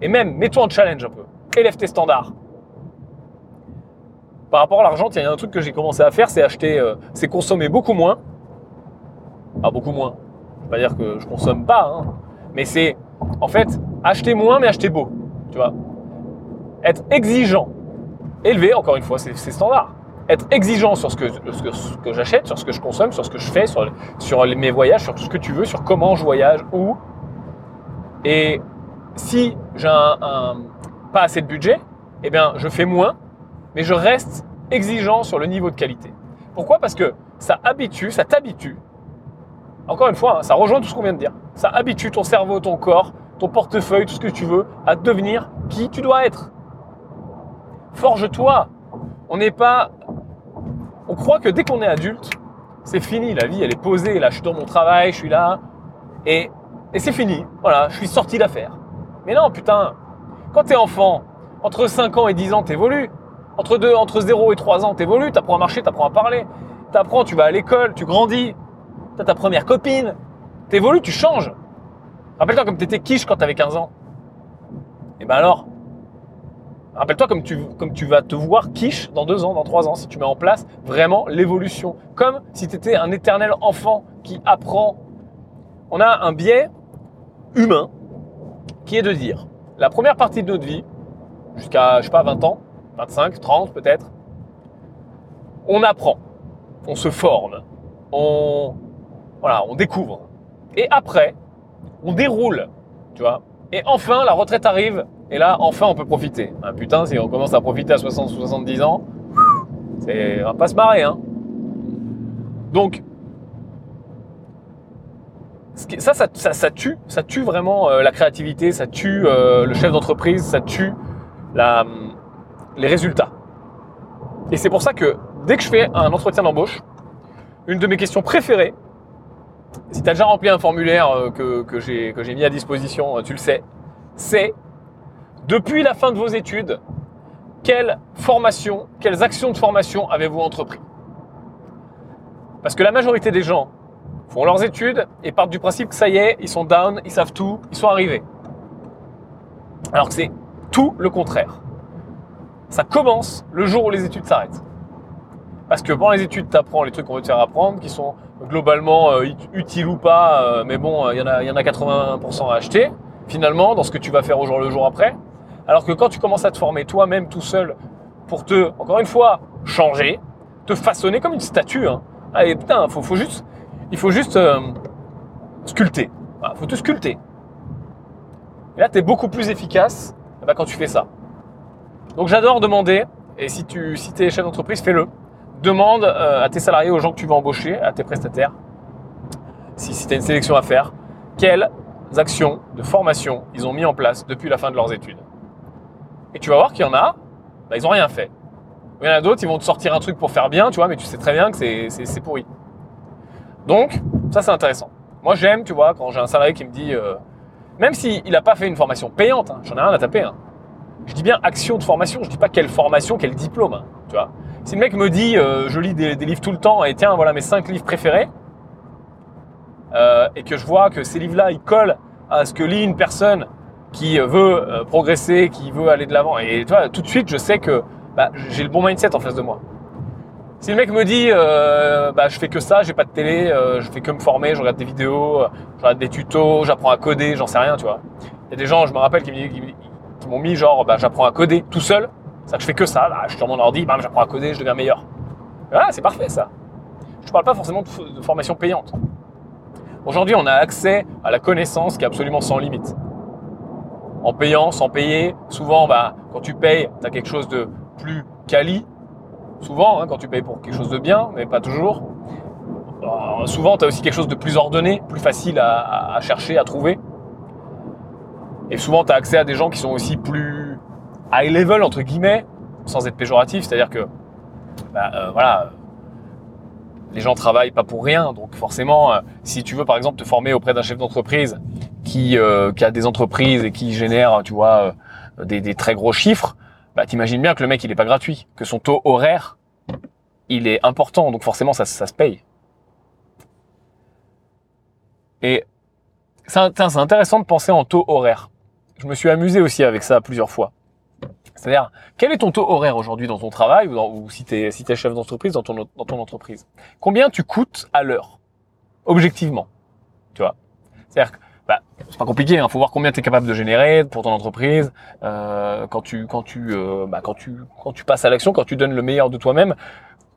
Et même mets-toi en challenge un peu. Élève tes standards par rapport à l'argent, il y a un truc que j'ai commencé à faire, c'est acheter, euh, c'est consommer beaucoup moins. Ah, beaucoup moins. Pas dire que je consomme pas, hein. mais c'est en fait acheter moins mais acheter beau. Tu vois, être exigeant, élevé. Encore une fois, c'est standard. Être exigeant sur ce que, j'achète, sur ce que je consomme, sur ce que je fais, sur, mes voyages, sur ce que tu veux, sur comment je voyage, où. Et si j'ai pas assez de budget, eh bien, je fais moins, mais je reste exigeant sur le niveau de qualité. Pourquoi? Parce que ça habitue, ça t'habitue. Encore une fois, hein, ça rejoint tout ce qu'on vient de dire. Ça habitue ton cerveau, ton corps, ton portefeuille, tout ce que tu veux, à devenir qui tu dois être. Forge-toi. On n'est pas. On croit que dès qu'on est adulte, c'est fini. La vie, elle est posée. Là, je suis dans mon travail, je suis là. Et, et c'est fini. Voilà, je suis sorti d'affaires. Mais non, putain. Quand t'es enfant, entre 5 ans et 10 ans, t'évolues. Entre, deux, entre 0 et 3 ans, t'évolues. T'apprends à marcher, t'apprends à parler. T'apprends, tu vas à l'école, tu grandis. T'as ta première copine. T'évolues, tu changes. Rappelle-toi comme t'étais quiche quand t'avais 15 ans. Et ben alors, Rappelle-toi comme tu, comme tu vas te voir quiche dans deux ans, dans trois ans, si tu mets en place vraiment l'évolution. Comme si tu étais un éternel enfant qui apprend. On a un biais humain qui est de dire, la première partie de notre vie, jusqu'à, je sais pas, 20 ans, 25, 30 peut-être, on apprend, on se forme, on, voilà, on découvre. Et après, on déroule, tu vois. Et enfin, la retraite arrive et là, enfin, on peut profiter. Ah, putain, si on commence à profiter à 60 70 ans, c'est, on va pas se marrer. Hein. Donc, ça, ça, tue, ça tue vraiment euh, la créativité, ça tue euh, le chef d'entreprise, ça tue les résultats. Et c'est pour ça que dès que je fais un entretien d'embauche, une de mes questions préférées, si tu as déjà rempli un formulaire euh, que, que j'ai mis à disposition, tu le sais, c'est depuis la fin de vos études, quelle formation, quelles actions de formation avez-vous entrepris? Parce que la majorité des gens font leurs études et partent du principe que ça y est, ils sont down, ils savent tout, ils sont arrivés. Alors que c'est tout le contraire. Ça commence le jour où les études s'arrêtent. Parce que pendant les études, tu apprends les trucs qu'on veut te faire apprendre, qui sont globalement euh, utiles ou pas, euh, mais bon, il y, en a, y en a 80% à acheter, finalement, dans ce que tu vas faire au jour le jour après. Alors que quand tu commences à te former toi-même tout seul pour te, encore une fois, changer, te façonner comme une statue. Hein. Allez, putain, faut, juste, il faut juste euh, sculpter. Il faut te sculpter. Et là, tu es beaucoup plus efficace ben, quand tu fais ça. Donc j'adore demander, et si tu es chef d'entreprise, fais-le. Demande euh, à tes salariés, aux gens que tu vas embaucher, à tes prestataires, si, tu as une sélection à faire, quelles actions de formation ils ont mis en place depuis la fin de leurs études. Et tu vas voir qu'il y en a, bah, ils n'ont rien fait. Il y en a d'autres, ils vont te sortir un truc pour faire bien, tu vois, mais tu sais très bien que c'est pourri. Donc, ça c'est intéressant. Moi j'aime, tu vois, quand j'ai un salarié qui me dit, euh, même s'il n'a pas fait une formation payante, hein, j'en ai rien à taper. Hein. Je dis bien action de formation, je dis pas quelle formation, quel diplôme, hein, tu vois. Si le mec me dit, euh, je lis des, livres tout le temps et tiens, voilà mes cinq livres préférés, euh, et que je vois que ces livres-là, ils collent à ce que lit une personne qui veut euh, progresser, qui veut aller de l'avant. Et tu tout de suite, je sais que bah, j'ai le bon mindset en face de moi. Si le mec me dit, bah, je fais que ça, j'ai pas de télé, je fais que me former, je regarde des vidéos, je regarde des tutos, j'apprends à coder, j'en sais rien, tu vois. Il y a des gens, je me rappelle, qui, m'ont mis genre, bah, j'apprends à coder tout seul. Ça, je fais que ça. Là, je suis sur mon ordi, bah, j'apprends à coder, je deviens meilleur. C'est parfait ça. Je parle pas forcément de, de formation payante. Aujourd'hui, on a accès à la connaissance qui est absolument sans limite en payant, sans payer. Souvent, bah, quand tu payes, tu as quelque chose de plus quali. Souvent, hein, quand tu payes pour quelque chose de bien, mais pas toujours. Euh, souvent, tu as aussi quelque chose de plus ordonné, plus facile à, chercher, à trouver. Et souvent, tu as accès à des gens qui sont aussi plus high level, entre guillemets, sans être péjoratif. C'est-à-dire que, bah, euh, voilà, les gens travaillent pas pour rien. Donc forcément, euh, si tu veux par exemple te former auprès d'un chef d'entreprise qui, euh, a des entreprises et qui génère, tu vois, des, très gros chiffres, bah t'imagines bien que le mec il est pas gratuit, que son taux horaire il est important, donc forcément ça, ça se paye. Et c'est intéressant de penser en taux horaire. Je me suis amusé aussi avec ça plusieurs fois. C'est-à-dire, quel est ton taux horaire aujourd'hui dans ton travail ou, ou si tu es, chef d'entreprise dans ton, dans entreprise? Combien tu coûtes à l'heure? Objectivement. Tu vois? C'est-à-dire bah, c'est pas compliqué, il hein. faut voir combien tu es capable de générer pour ton entreprise. Euh, euh, bah, quand tu passes à l'action, quand tu donnes le meilleur de toi-même,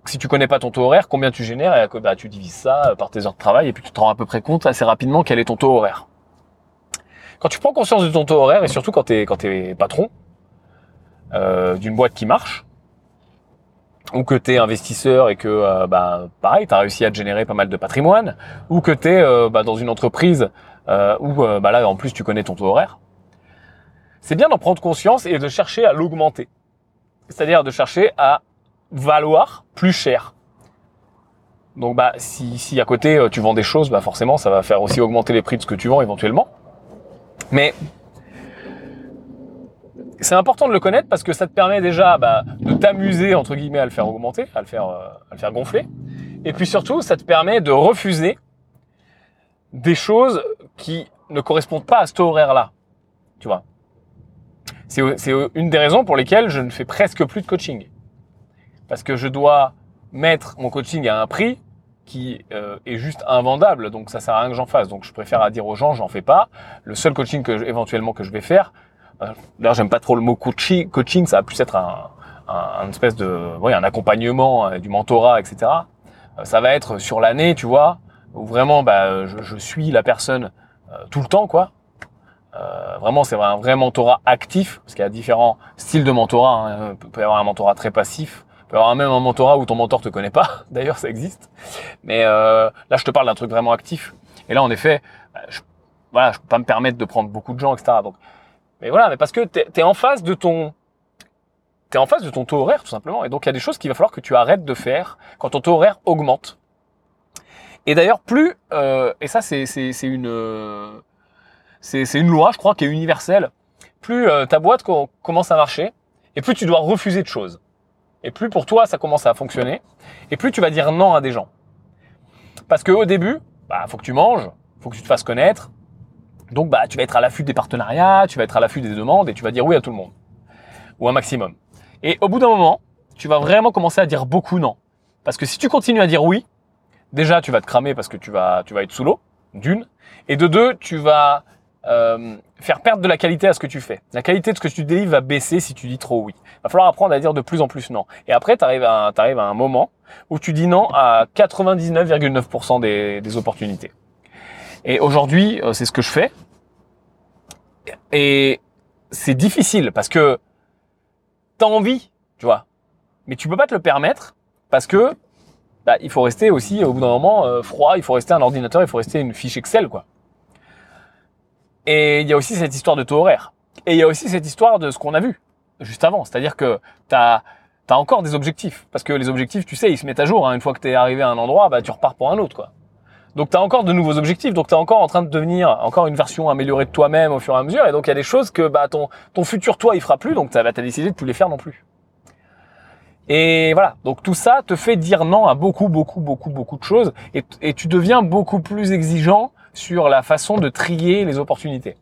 si tu connais pas ton taux horaire, combien tu génères et bah, tu divises ça par tes heures de travail et puis tu te rends à peu près compte assez rapidement quel est ton taux horaire. Quand tu prends conscience de ton taux horaire et surtout quand tu es quand es patron euh, d'une boîte qui marche, ou que tu es investisseur et que, euh, bah, pareil, tu as réussi à te générer pas mal de patrimoine, ou que tu es euh, bah, dans une entreprise euh, où bah, là, en plus, tu connais ton taux horaire, c'est bien d'en prendre conscience et de chercher à l'augmenter. C'est-à-dire de chercher à valoir plus cher. Donc bah si, si à côté tu vends des choses, bah forcément ça va faire aussi augmenter les prix de ce que tu vends éventuellement. Mais c'est important de le connaître parce que ça te permet déjà bah, de t'amuser entre guillemets à le faire augmenter, à le faire, euh, à le faire gonfler. Et puis surtout, ça te permet de refuser des choses qui ne correspondent pas à ce horaire-là. Tu vois? C'est une des raisons pour lesquelles je ne fais presque plus de coaching. Parce que je dois mettre mon coaching à un prix qui euh, est juste invendable, donc ça sert à rien que j'en fasse. Donc je préfère à dire aux gens, j'en fais pas. Le seul coaching que éventuellement que je vais faire, euh, d'ailleurs, j'aime pas trop le mot coaching. Coaching, ça va plus être un, un, espèce de, oui, un accompagnement, euh, du mentorat, etc. Euh, ça va être sur l'année, tu vois, où vraiment, bah, je, je suis la personne tout le temps, quoi. Vraiment, c'est un vrai mentorat actif, parce qu'il y a différents styles de mentorat. Hein. Il peut y avoir un mentorat très passif, y avoir même un mentorat où ton mentor te connaît pas. (laughs) D'ailleurs, ça existe. Mais euh, là, je te parle d'un truc vraiment actif. Et là, en effet, bah, je, voilà, je peux pas me permettre de prendre beaucoup de gens, etc. Donc, mais voilà, mais parce que tu es, en face de ton t'es en face de ton taux horaire tout simplement. Et donc il y a des choses qu'il va falloir que tu arrêtes de faire quand ton taux horaire augmente. Et d'ailleurs, plus euh, et ça c'est une c'est une loi, je crois, qui est universelle. Plus euh, ta boîte commence à marcher, et plus tu dois refuser de choses. Et plus pour toi ça commence à fonctionner, et plus tu vas dire non à des gens. Parce que au début, bah faut que tu manges, faut que tu te fasses connaître, donc bah tu vas être à l'affût des partenariats, tu vas être à l'affût des demandes et tu vas dire oui à tout le monde ou un maximum. Et au bout d'un moment, tu vas vraiment commencer à dire beaucoup non. Parce que si tu continues à dire oui, déjà tu vas te cramer parce que tu vas être sous l'eau, d'une, et de deux, tu vas euh, faire perdre de la qualité à ce que tu fais. La qualité de ce que tu délivres va baisser si tu dis trop oui. Va falloir apprendre à dire de plus en plus non. Et après, tu arrives à, à un moment où tu dis non à 99,9% des, des opportunités. Et aujourd'hui, euh, c'est ce que je fais. Et c'est difficile parce que t'as envie, tu vois. Mais tu peux pas te le permettre parce que bah, il faut rester aussi au bout d'un moment euh, froid, il faut rester un ordinateur, il faut rester une fiche Excel, quoi. Et il y a aussi cette histoire de taux horaire. Et il y a aussi cette histoire de ce qu'on a vu juste avant. C'est-à-dire que tu as, encore des objectifs. Parce que les objectifs, tu sais, ils se mettent à jour. Hein. Une fois que tu es arrivé à un endroit, bah, tu repars pour un autre. quoi. Donc tu as encore de nouveaux objectifs, donc tu es encore en train de devenir encore une version améliorée de toi-même au fur et à mesure, et donc il y a des choses que bah, ton, ton futur toi il fera plus, donc tu as, décidé de plus les faire non plus. Et voilà, donc tout ça te fait dire non à beaucoup, beaucoup, beaucoup, beaucoup de choses, et tu deviens beaucoup plus exigeant sur la façon de trier les opportunités.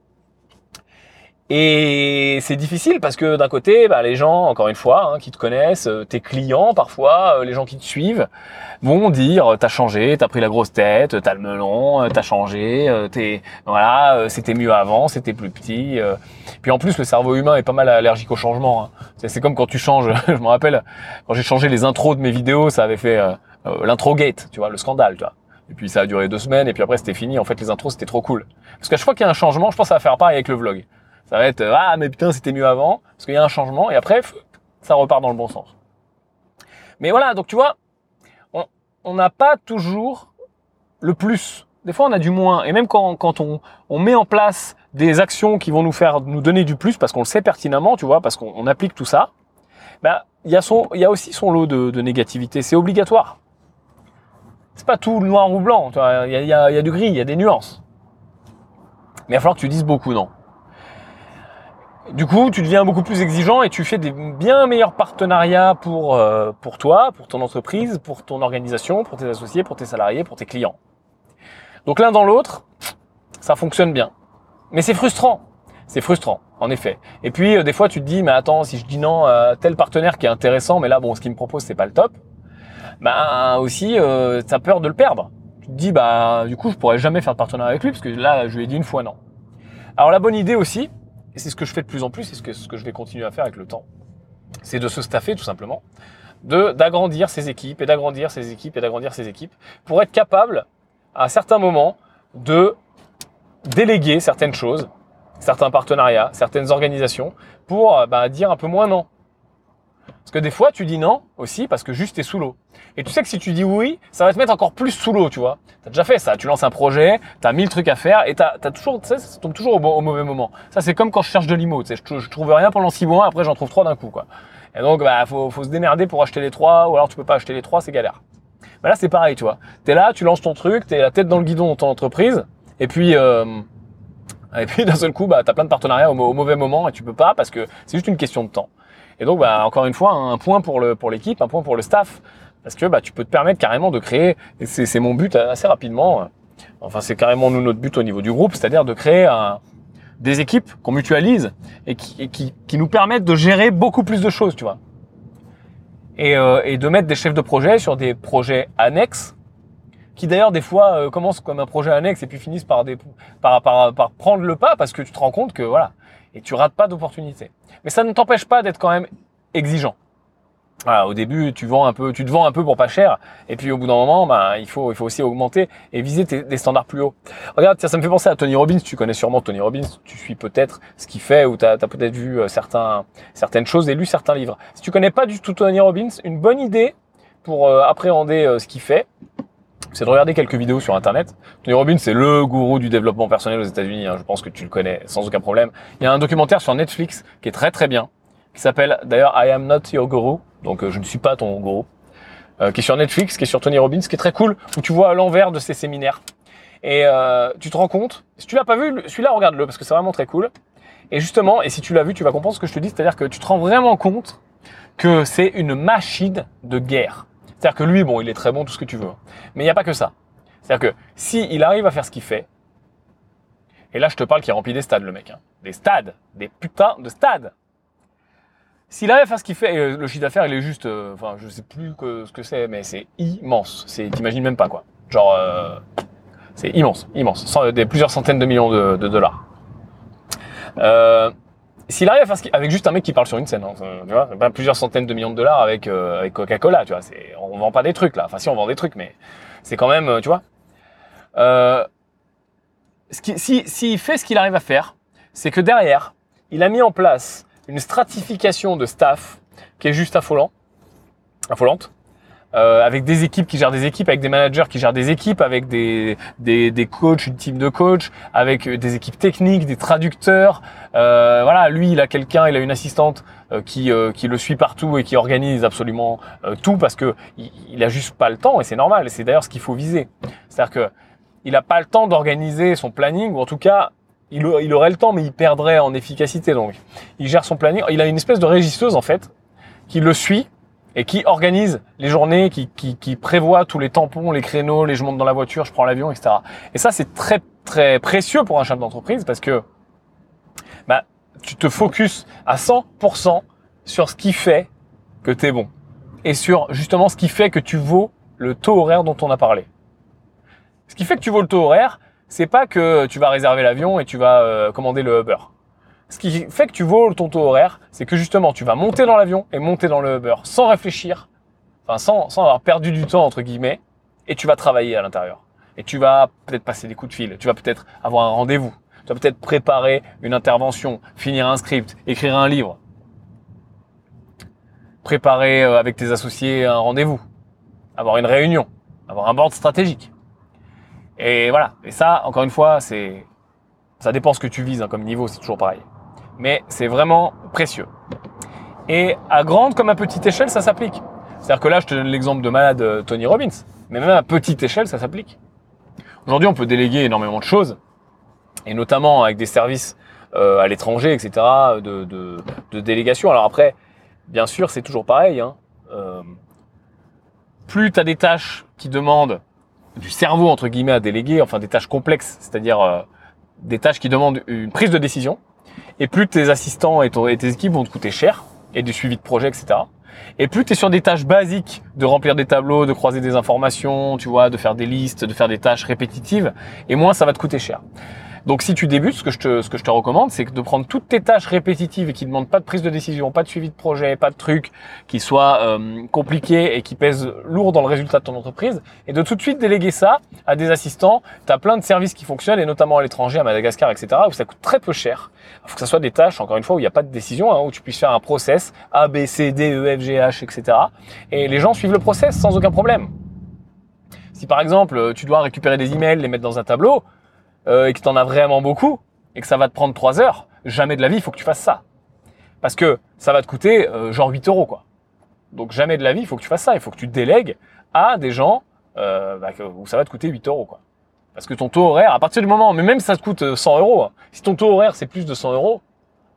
Et c'est difficile parce que d'un côté, bah, les gens, encore une fois, hein, qui te connaissent, euh, tes clients parfois, euh, les gens qui te suivent, vont dire t'as changé, t'as pris la grosse tête, t'as le melon, euh, t'as changé, t'es voilà, c'était mieux avant, c'était plus petit. Puis en plus, le cerveau humain est pas mal allergique au changement. Hein. C'est comme quand tu changes. (laughs) je me rappelle quand j'ai changé les intros de mes vidéos, ça avait fait l'intro gate, tu vois, le scandale, tu vois. Et puis ça a duré deux semaines, et puis après c'était fini. En fait, les intros c'était trop cool. Parce qu'à chaque fois qu'il y a un changement, je pense que ça va faire pareil avec le vlog. Ça va être ah mais putain c'était mieux avant parce qu'il y a un changement et après ça repart dans le bon sens. Mais voilà donc tu vois on n'a pas toujours le plus. Des fois on a du moins et même quand, on, met en place des actions qui vont nous faire nous donner du plus parce qu'on le sait pertinemment tu vois parce qu'on applique tout ça. Ben il y a aussi son lot de négativité c'est obligatoire. Pas tout noir ou blanc. Il y a, du gris, il y a des nuances. Mais il va falloir que tu dises beaucoup non. Du coup, tu deviens beaucoup plus exigeant et tu fais des bien meilleurs partenariats pour, euh, toi, pour ton entreprise, pour ton organisation, pour tes associés, pour tes salariés, pour tes clients. Donc l'un dans l'autre, ça fonctionne bien. Mais c'est frustrant. C'est frustrant, en effet. Et puis, euh, des fois, tu te dis, mais attends, si je dis non à tel partenaire qui est intéressant, mais là, bon, ce qu'il me propose, c'est pas le top, ben aussi, euh, t'as peur de le perdre. tu te dis, bah, du coup, je pourrais jamais faire de partenariat avec lui parce que là, je lui ai dit une fois non. Alors, la bonne idée aussi, et c'est ce que je fais de plus en plus, et ce que, ce que je vais continuer à faire avec le temps, c'est de se staffer tout simplement, de d'agrandir ses équipes et d'agrandir ses équipes et d'agrandir ses équipes pour être capable à certains moments de déléguer certaines choses, certains partenariats, certaines organisations pour bah, dire un peu moins non. Parce que des fois, tu dis non aussi parce que juste t'es sous l'eau. Et tu sais que si tu dis oui, ça va te mettre encore plus sous l'eau, tu vois. T'as déjà fait ça. Tu lances un projet, t'as mille trucs à faire et t'as as toujours, tu ça tombe toujours au, mauvais moment. Ça, c'est comme quand je cherche de l'IMO. Tu je, trouve rien pendant six mois, après j'en trouve trois d'un coup, quoi. Et donc, bah, faut, se démerder pour acheter les trois, ou alors tu peux pas acheter les trois, c'est galère. Bah là, c'est pareil, tu vois. T'es là, tu lances ton truc, t'es la tête dans le guidon dans ton entreprise, et puis, euh, et d'un seul coup, bah, t'as plein de partenariats au, au, mauvais moment et tu peux pas parce que c'est juste une question de temps. Et donc, bah, encore une fois, un point pour le pour l'équipe, un point pour le staff, parce que bah, tu peux te permettre carrément de créer. Et c'est mon but assez rapidement. Enfin, c'est carrément nous notre but au niveau du groupe, c'est-à-dire de créer un, des équipes qu'on mutualise et qui, qui, qui, nous permettent de gérer beaucoup plus de choses, tu vois. Et, euh, et, de mettre des chefs de projet sur des projets annexes, qui d'ailleurs des fois euh, commencent comme un projet annexe et puis finissent par, des, par, par, par prendre le pas parce que tu te rends compte que voilà, et tu rates pas d'opportunités. Mais ça ne t'empêche pas d'être quand même exigeant. Voilà, au début, tu vends un peu, tu te vends un peu pour pas cher, et puis au bout d'un moment, ben, il faut, il faut aussi augmenter et viser des standards plus hauts. Regarde, ça me fait penser à Tony Robbins. Tu connais sûrement Tony Robbins. Tu suis peut-être ce qu'il fait ou tu as, peut-être vu euh, certains, certaines choses et lu certains livres. Si tu connais pas du tout Tony Robbins, une bonne idée pour euh, appréhender euh, ce qu'il fait, c'est de regarder quelques vidéos sur Internet. Tony Robbins, c'est le gourou du développement personnel aux États-Unis. Hein. je pense que tu le connais sans aucun problème. Il y a un documentaire sur Netflix qui est très très bien, qui s'appelle d'ailleurs I Am Not Your Guru donc euh, je ne suis pas ton gros, euh, qui est sur Netflix, qui est sur Tony Robbins, qui est très cool, où tu vois l'envers de ses séminaires. Et euh, tu te rends compte, si tu l'as pas vu, celui-là regarde-le parce que c'est vraiment très cool. Et justement, et si tu l'as vu, tu vas comprendre ce que je te dis, c'est-à-dire que tu te rends vraiment compte que c'est une machine de guerre. C'est-à-dire que lui, bon, il est très bon, tout ce que tu veux. Mais il n'y a pas que ça. C'est-à-dire que si il arrive à faire ce qu'il fait, et là je te parle qu'il remplit des stades, le mec. Hein. Des stades, des putains de stades. S'il arrive à faire ce qu'il fait, le chiffre d'affaires, il est juste, euh, enfin, je sais plus ce que c'est, mais c'est immense. C'est, t'imagines même pas quoi. Genre, euh, c'est immense, immense, des plusieurs centaines de millions de, dollars. Euh, s'il arrive à faire ce qu'il, avec juste un mec qui parle sur une scène, hein, tu vois, pas plusieurs centaines de millions de dollars avec avec Coca-Cola, tu vois, c'est, on vend pas des trucs là. Enfin, si on vend des trucs, mais c'est quand même, tu vois. qui, si s'il fait ce qu'il arrive à faire, c'est que derrière, il a mis en place une stratification de staff qui est juste affolant, affolante. Euh, avec des équipes qui gèrent des équipes, avec des managers qui gèrent des équipes, avec des, des, des coachs, une team de coachs, avec des équipes techniques, des traducteurs. Euh, voilà, lui, il a quelqu'un, il a une assistante euh, qui, euh, qui le suit partout et qui organise absolument euh, tout parce que il, il, a juste pas le temps et c'est normal. C'est d'ailleurs ce qu'il faut viser. C'est-à-dire que il a pas le temps d'organiser son planning ou en tout cas il, aurait le temps, mais il perdrait en efficacité. Donc, il gère son planning. Il a une espèce de régisseuse en fait qui le suit et qui organise les journées, qui, prévoit tous les tampons, les créneaux, les je monte dans la voiture, je prends l'avion, etc. Et ça, c'est très très précieux pour un chef d'entreprise parce que bah, tu te focuses à 100% sur ce qui fait que tu bon et sur justement ce qui fait que tu vaux le taux horaire dont on a parlé. Ce qui fait que tu vaux le taux horaire, c'est pas que tu vas réserver l'avion et tu vas euh, commander le Uber. Ce qui fait que tu vaux ton taux horaire, c'est que justement tu vas monter dans l'avion et monter dans le Uber sans réfléchir, enfin sans, avoir perdu du temps entre guillemets, et tu vas travailler à l'intérieur. Et tu vas peut-être passer des coups de fil, tu vas peut-être avoir un rendez-vous, tu vas peut-être préparer une intervention, finir un script, écrire un livre, préparer euh, avec tes associés un rendez-vous, avoir une réunion, avoir un board stratégique. Et voilà. Et ça, encore une fois, ça dépend ce que tu vises hein, comme niveau, c'est toujours pareil. Mais c'est vraiment précieux. Et à grande comme à petite échelle, ça s'applique. C'est-à-dire que là, je te donne l'exemple de malade euh, Tony Robbins. Mais même à petite échelle, ça s'applique. Aujourd'hui, on peut déléguer énormément de choses. Et notamment avec des services euh, à l'étranger, etc., de, délégation. Alors après, bien sûr, c'est toujours pareil. Hein. Euh, plus tu as des tâches qui demandent du cerveau entre guillemets à déléguer, enfin des tâches complexes, c'est-à-dire des tâches qui demandent une prise de décision. Et plus tes assistants et, tes équipes vont te coûter cher, et du suivi de projet, etc. Et plus tu es sur des tâches basiques de remplir des tableaux, de croiser des informations, tu vois, de faire des listes, de faire des tâches répétitives, et moins ça va te coûter cher. Donc si tu débutes, ce que je te, ce que je te recommande, c'est de prendre toutes tes tâches répétitives et qui ne demandent pas de prise de décision, pas de suivi de projet, pas de trucs qui soient euh, compliqués et qui pèsent lourd dans le résultat de ton entreprise, et de tout de suite déléguer ça à des assistants. Tu as plein de services qui fonctionnent, et notamment à l'étranger, à Madagascar, etc., où ça coûte très peu cher. Il faut que ça soit des tâches, encore une fois, où il n'y a pas de décision, hein, où tu puisses faire un process A, B, C, D, E, F, G, H, etc. Et les gens suivent le process sans aucun problème. Si par exemple, tu dois récupérer des emails, les mettre dans un tableau, euh, et que tu en as vraiment beaucoup et que ça va te prendre 3 heures, jamais de la vie, il faut que tu fasses ça. Parce que ça va te coûter euh, genre 8 euros, quoi. Donc jamais de la vie, il faut que tu fasses ça. Il faut que tu délègues à des gens euh, bah, où ça va te coûter 8 euros, quoi. Parce que ton taux horaire, à partir du moment, mais même si ça te coûte 100 euros, hein, si ton taux horaire c'est plus de 100 euros,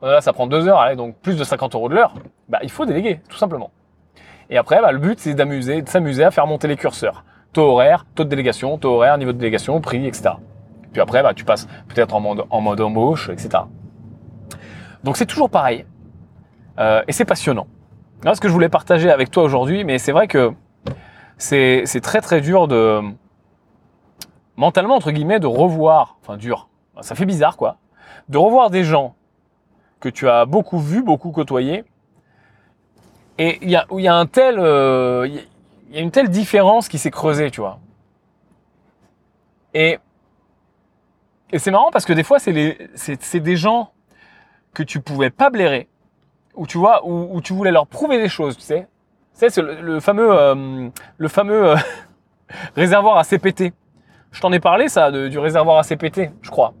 là ça prend 2 heures, allez, donc plus de 50 euros de l'heure, bah, il faut déléguer, tout simplement. Et après, bah, le but c'est d'amuser, de s'amuser à faire monter les curseurs. Taux horaire, taux de délégation, taux horaire, niveau de délégation, prix, etc. Puis après, bah, tu passes peut-être en mode, en mode embauche, etc. Donc c'est toujours pareil. Euh, et c'est passionnant. Ce que je voulais partager avec toi aujourd'hui, mais c'est vrai que c'est très très dur de mentalement entre guillemets de revoir, enfin dur, ça fait bizarre quoi, de revoir des gens que tu as beaucoup vus, beaucoup côtoyés, et il y a, y a un tel, euh, il y a une telle différence qui s'est creusée, tu vois. Et et c'est marrant parce que des fois, c'est des gens que tu pouvais pas blairer, ou tu vois, où, tu voulais leur prouver des choses, tu sais. c'est le, fameux, euh, le fameux euh, (laughs) réservoir à CPT. Je t'en ai parlé, ça, du réservoir à CPT, je crois.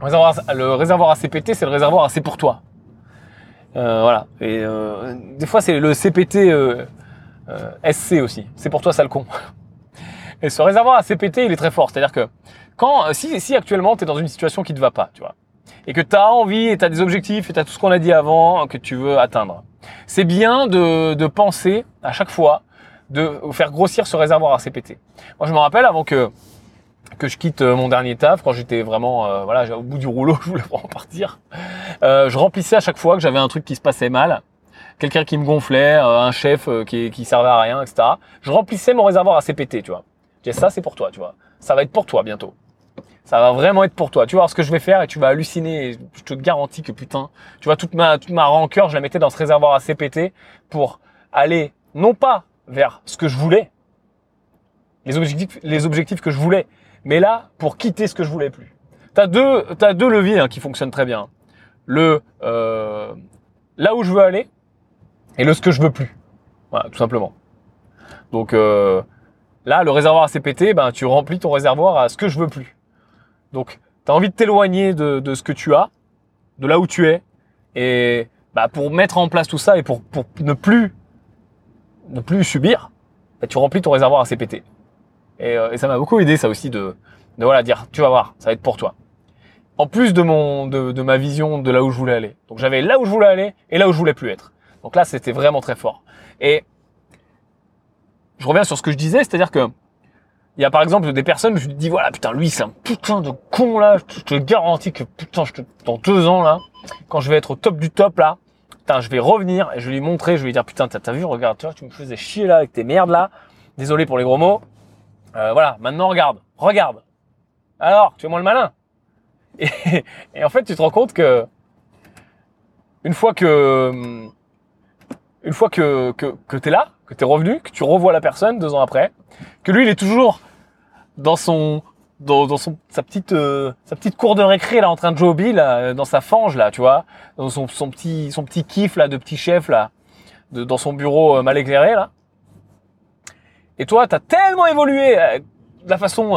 Le réservoir, le à CPT, c'est le réservoir assez pour toi. Euh, voilà. Et des fois, c'est le CPT SC aussi. C'est pour toi, sale con. (laughs) Et ce réservoir à CPT, il est très fort. C'est-à-dire que quand, euh, si, si actuellement tu es dans une situation qui te va pas, tu vois, et que tu as envie et tu as des objectifs et tu as tout ce qu'on a dit avant que tu veux atteindre, c'est bien de, de penser à chaque fois de faire grossir ce réservoir à CPT. Moi, je me rappelle avant que que je quitte euh, mon dernier taf quand j'étais vraiment euh, voilà au bout du rouleau (laughs) je voulais vraiment partir euh, je remplissais à chaque fois que j'avais un truc qui se passait mal quelqu'un qui me gonflait un chef qui, qui servait à rien etc je remplissais mon réservoir à CPT tu vois je ça c'est pour toi tu vois ça va être pour toi bientôt ça va vraiment être pour toi. Tu vas ce que je vais faire et tu vas halluciner. Et je te garantis que putain, tu vois, toute ma, toute ma rancœur, je la mettais dans ce réservoir à CPT pour aller, non pas vers ce que je voulais, les objectifs, les objectifs que je voulais, mais là, pour quitter ce que je voulais plus. T'as deux, as deux leviers hein, qui fonctionnent très bien. Le, euh, là où je veux aller et le ce que je veux plus. Voilà, tout simplement. Donc, euh, là, le réservoir à CPT, ben, tu remplis ton réservoir à ce que je veux plus. Donc, tu as envie de t'éloigner de, ce que tu as, de là où tu es, et bah, pour mettre en place tout ça et pour, ne plus ne plus subir, bah, tu remplis ton réservoir à CPT. Et, euh, et ça m'a beaucoup aidé ça aussi de, de voilà dire tu vas voir, ça va être pour toi. En plus de mon de, de ma vision de là où je voulais aller. Donc j'avais là où je voulais aller et là où je voulais plus être. Donc là c'était vraiment très fort. Et je reviens sur ce que je disais, c'est-à-dire que il y a par exemple des personnes, je dis voilà putain lui c'est un putain de con là, je te garantis que putain je te, dans deux ans là, quand je vais être au top du top là, putain je vais revenir et je vais lui montrer, je vais lui dire putain t'as vu regarde tu vois tu me faisais chier là avec tes merdes là, désolé pour les gros mots, euh, voilà maintenant regarde, regarde, alors tu es moi le malin. (laughs) Et, et, en fait tu te rends compte que une fois que une fois que que, que t'es là, que t'es revenu, que tu revois la personne deux ans après, que lui il est toujours dans son dans, son sa petite euh, sa petite cour de récré là en train de jouer bill dans sa fange là tu vois dans son, son petit son petit kiff là de petit chef là de, dans son bureau euh, mal éclairé là. Et toi t'as tellement évolué euh, de la façon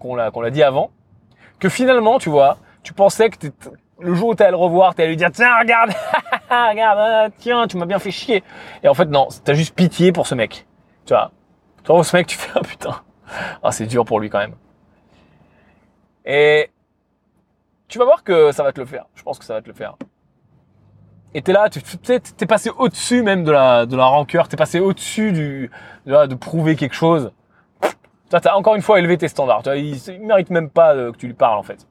qu'on l'a qu'on l'a dit avant que finalement tu vois tu pensais que le jour où t'allais le revoir t'allais lui dire tiens regarde (laughs) regarde tiens tu m'as bien fait chier et en fait non t'as juste pitié pour ce mec tu vois tu vois ce mec tu fais ah (laughs) putain ah, c'est dur pour lui quand même. Et tu vas voir que ça va te le faire. Je pense que ça va te le faire. Et t'es là, tu t'es passé au-dessus même de la, de la rancœur, t'es passé au-dessus du, de, prouver quelque chose. Tu as encore une fois élevé tes standards. il, il mérite même pas que tu lui parles en fait.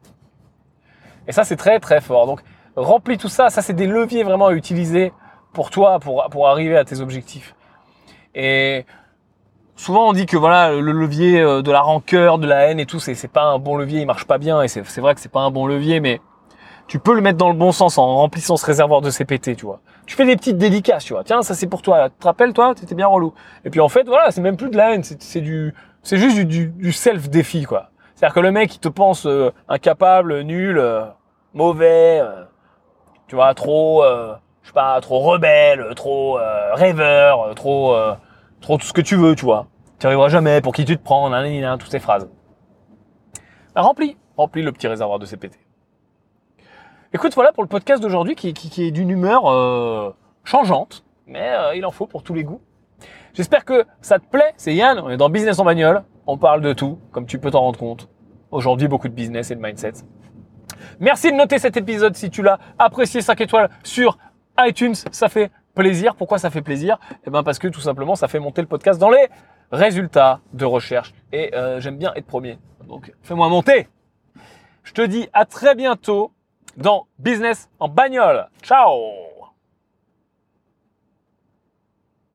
Et ça, c'est très très fort. Donc, remplis tout ça. Ça, c'est des leviers vraiment à utiliser pour toi, pour, pour arriver à tes objectifs. Et souvent on dit que voilà le levier euh, de la rancœur, de la haine et tout, c'est pas un bon levier, il marche pas bien et c'est vrai que c'est pas un bon levier, mais tu peux le mettre dans le bon sens en remplissant ce réservoir de CPT, tu vois. Tu fais des petites dédicaces, tu vois. Tiens, ça c'est pour toi. Tu te rappelles, toi, t'étais bien relou. Et puis en fait, voilà, c'est même plus de la haine, c'est du, c'est juste du, du, du self défi, quoi. C'est-à-dire que le mec, il te pense euh, incapable, nul, euh, mauvais, tu vois, trop, je sais pas, trop rebelle, trop rêveur, trop, trop tout ce que tu veux, tu vois. Tu arriveras jamais. Pour qui tu te prends, nanana, toutes ces phrases. Bah, remplis, remplis le petit réservoir de CPT. Écoute, voilà pour le podcast d'aujourd'hui qui, qui, qui, est d'une humeur changeante, mais il en faut pour tous les goûts. J'espère que ça te plaît. C'est Yann, on est dans Business en bagnole. On parle de tout, comme tu peux t'en rendre compte. Aujourd'hui, beaucoup de business et de mindset. Merci de noter cet épisode si tu l'as apprécié 5 étoiles sur iTunes. Ça fait plaisir. Pourquoi ça fait plaisir? Eh ben parce que tout simplement, ça fait monter le podcast dans les résultats de recherche. Et euh, j'aime bien être premier. Donc, fais-moi monter. Je te dis à très bientôt dans Business en bagnole. Ciao